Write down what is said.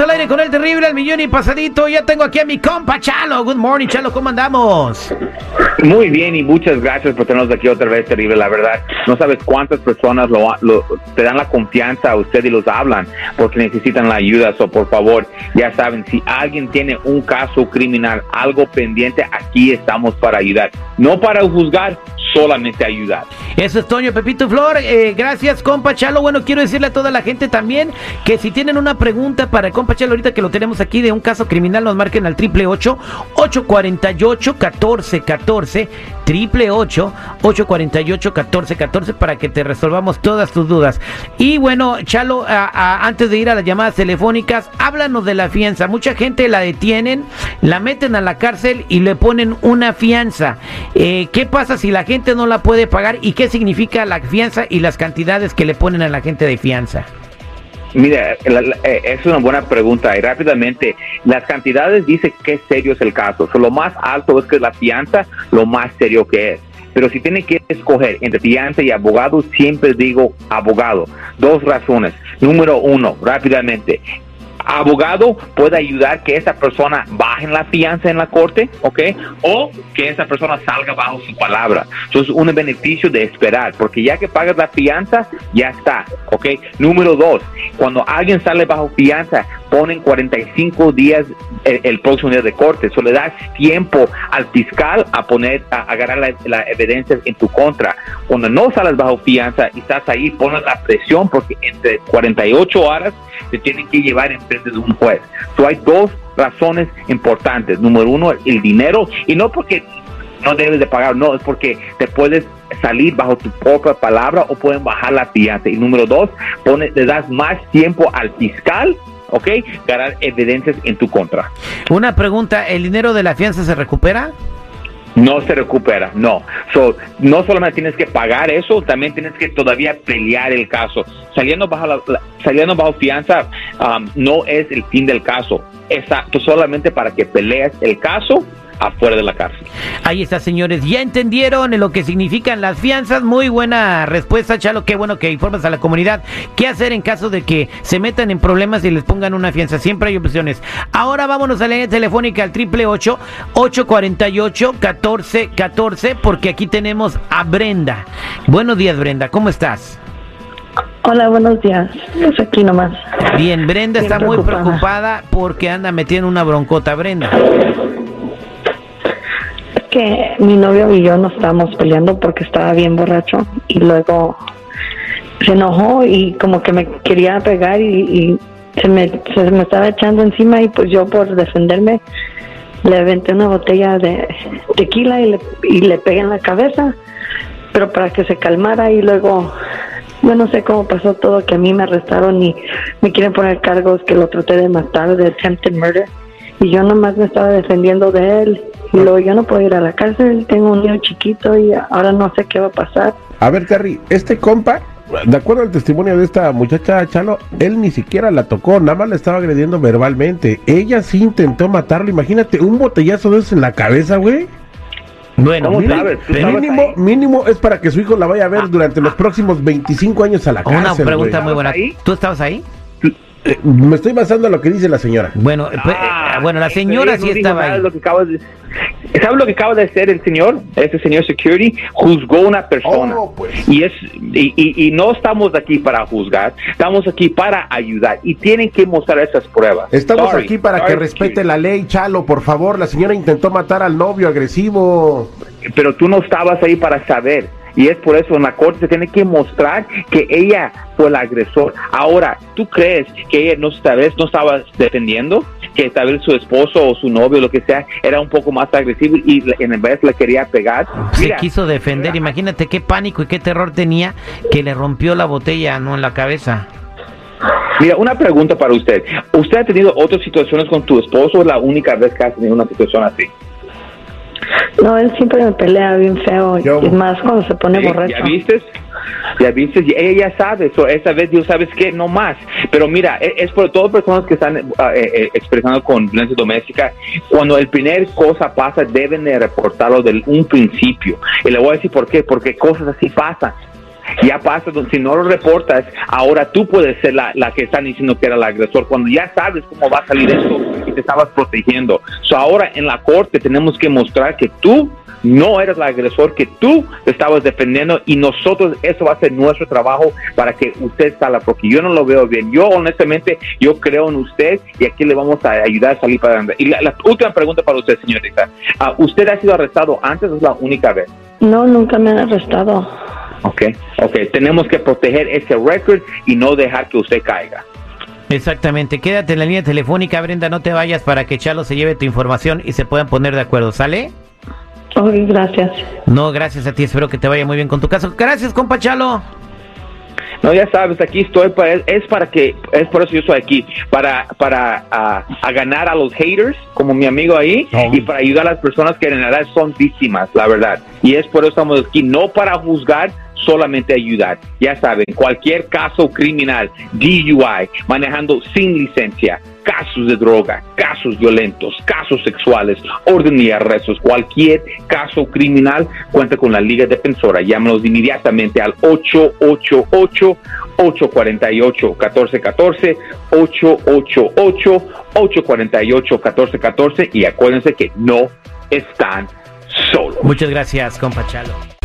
al aire con el terrible, el millón y pasadito. Ya tengo aquí a mi compa Chalo. Good morning, Chalo, ¿cómo andamos? Muy bien y muchas gracias por tenernos aquí otra vez, terrible. La verdad, no sabes cuántas personas lo, te dan la confianza a usted y los hablan porque necesitan la ayuda. So, por favor, ya saben, si alguien tiene un caso criminal, algo pendiente, aquí estamos para ayudar. No para juzgar, solamente ayudar. Eso es Toño Pepito Flor. Eh, gracias, compa Chalo. Bueno, quiero decirle a toda la gente también que si tienen una pregunta para compa Chalo, ahorita que lo tenemos aquí de un caso criminal, nos marquen al triple ocho ocho cuarenta y ocho catorce catorce triple ocho ocho cuarenta y ocho catorce catorce para que te resolvamos todas tus dudas. Y bueno, Chalo, antes de ir a las llamadas telefónicas, háblanos de la fianza. Mucha gente la detienen, la meten a la cárcel y le ponen una fianza. Eh, ¿Qué pasa si la gente no la puede pagar y qué significa la fianza y las cantidades que le ponen a la gente de fianza? Mira, eh, es una buena pregunta y rápidamente, las cantidades dice qué serio es el caso. lo más alto es que la fianza, lo más serio que es. Pero si tiene que escoger entre fianza y abogado, siempre digo abogado. Dos razones. Número uno, rápidamente, abogado puede ayudar que esa persona baje la fianza en la corte, ¿ok? O que esa persona salga bajo su palabra. Eso es un beneficio de esperar, porque ya que pagas la fianza, ya está, ¿ok? Número dos, cuando alguien sale bajo fianza, ponen 45 días el, próximo día de corte. Eso le da tiempo al fiscal a poner, a agarrar la, la, evidencia en tu contra. Cuando no sales bajo fianza y estás ahí, pones la presión porque entre 48 horas se tienen que llevar en frente de un juez. So, hay dos razones importantes. Número uno, el dinero, y no porque no debes de pagar, no, es porque te puedes salir bajo tu propia palabra o pueden bajar la fianza. Y número dos, pone, le das más tiempo al fiscal ¿ok? Ganar evidencias en tu contra. Una pregunta, ¿el dinero de la fianza se recupera? No se recupera, no. So, no solamente tienes que pagar eso, también tienes que todavía pelear el caso. Saliendo bajo, la, saliendo bajo fianza um, no es el fin del caso. Exacto, solamente para que pelees el caso afuera de la cárcel. Ahí está, señores. Ya entendieron lo que significan las fianzas. Muy buena respuesta, Chalo. Qué bueno que informas a la comunidad. ¿Qué hacer en caso de que se metan en problemas y les pongan una fianza? Siempre hay opciones. Ahora vámonos a la línea telefónica al triple ocho ocho cuarenta y ocho catorce catorce porque aquí tenemos a Brenda. Buenos días, Brenda. ¿Cómo estás? Hola, buenos días. Es aquí nomás. Bien, Brenda está muy preocupada porque anda metiendo una broncota, Brenda que mi novio y yo nos estábamos peleando porque estaba bien borracho y luego se enojó y como que me quería pegar y, se, me, se me estaba echando encima y pues yo por defenderme le aventé una botella de tequila y le, y le pegué en la cabeza, pero para que se calmara y luego yo no sé cómo pasó todo, que a mí me arrestaron y me quieren poner cargos que lo traté de matar, de attempted murder y yo nomás me estaba defendiendo de él y luego yo no puedo ir a la cárcel, tengo un niño chiquito y ahora no sé qué va a pasar. A ver, Terry, este compa, de acuerdo al testimonio de esta muchacha Chalo, él ni siquiera la tocó, nada más le estaba agrediendo verbalmente. Ella sí intentó matarlo, imagínate, un botellazo de eso en la cabeza, güey. Bueno, mínimo, mínimo es para que su hijo la vaya a ver durante los próximos 25 años a la cárcel. Una pregunta muy buena. ¿Tú estabas ahí? Eh, me estoy basando en lo que dice la señora. Bueno, pues, ah, eh, bueno, la señora sí estaba ahí. Lo que acaba de, ¿Sabes lo que acaba de hacer el señor? Este señor security juzgó una persona. Oh, pues. Y es y, y, no estamos aquí para juzgar, estamos aquí para ayudar y tienen que mostrar esas pruebas. Estamos aquí para que respete la ley, Chalo, por favor. La señora intentó matar al novio agresivo. Pero tú no estabas ahí para saber y es por eso en la corte se tiene que mostrar que ella fue el agresor. Ahora, ¿tú crees que ella no, esta vez no estaba defendiendo? Que tal vez su esposo o su novio, lo que sea, era un poco más agresivo y en vez le quería pegar. Se quiso defender. Imagínate qué pánico y qué terror tenía que le rompió la botella no en la cabeza. Mira, una pregunta para usted. ¿Usted ha tenido otras situaciones con tu esposo o es la única vez que ha tenido una situación así? No, él siempre me pelea bien feo. y más cuando se pone borracho. ¿Ya viste? Ya viste, y ella ya sabe, so, esa vez Dios sabes que no más. Pero mira, e, es, por todas las personas que están eh, eh, expresando con violencia doméstica, cuando el primer cosa pasa, deben de reportarlo desde un principio. Y le voy a decir por qué, porque cosas así pasan. Ya pasa, si no lo reportas, ahora tú puedes ser la, la que están diciendo que era el agresor, cuando ya sabes cómo va a salir esto te estabas protegiendo. So ahora en la corte tenemos que mostrar que tú no eres el agresor, que tú te estabas defendiendo y nosotros, eso va a ser nuestro trabajo para que usted salga, porque yo no lo veo bien. Yo honestamente, yo creo en usted y aquí le vamos a ayudar a salir para adelante. Y la, última pregunta para usted, señorita. Ah, ¿Usted ha sido arrestado antes o es la única vez? No, nunca me han arrestado. Ok, ok. Tenemos que proteger ese récord y no dejar que usted caiga. Exactamente. Quédate en la línea telefónica, Brenda, no te vayas para que Chalo se lleve tu información y se puedan poner de acuerdo, ¿sale? Ok, gracias. No, gracias a ti, espero que te vaya muy bien con tu caso. Gracias, compa Chalo. No, ya sabes, aquí estoy, para, es para que, es por eso yo estoy aquí, para, para a ganar a los haters, como mi amigo ahí, y para ayudar a las personas que en realidad son víctimas, la verdad. Y es por eso estamos aquí, no para juzgar, solamente ayudar. Ya saben, cualquier caso criminal, DUI, manejando sin licencia, casos de droga, casos violentos, casos sexuales, orden y arrestos, cualquier caso criminal, cuenta con la Liga Defensora. Llámanos inmediatamente al 888 848 1414 888 848 1414 y acuérdense que no están solos. Muchas gracias, compa Chalo.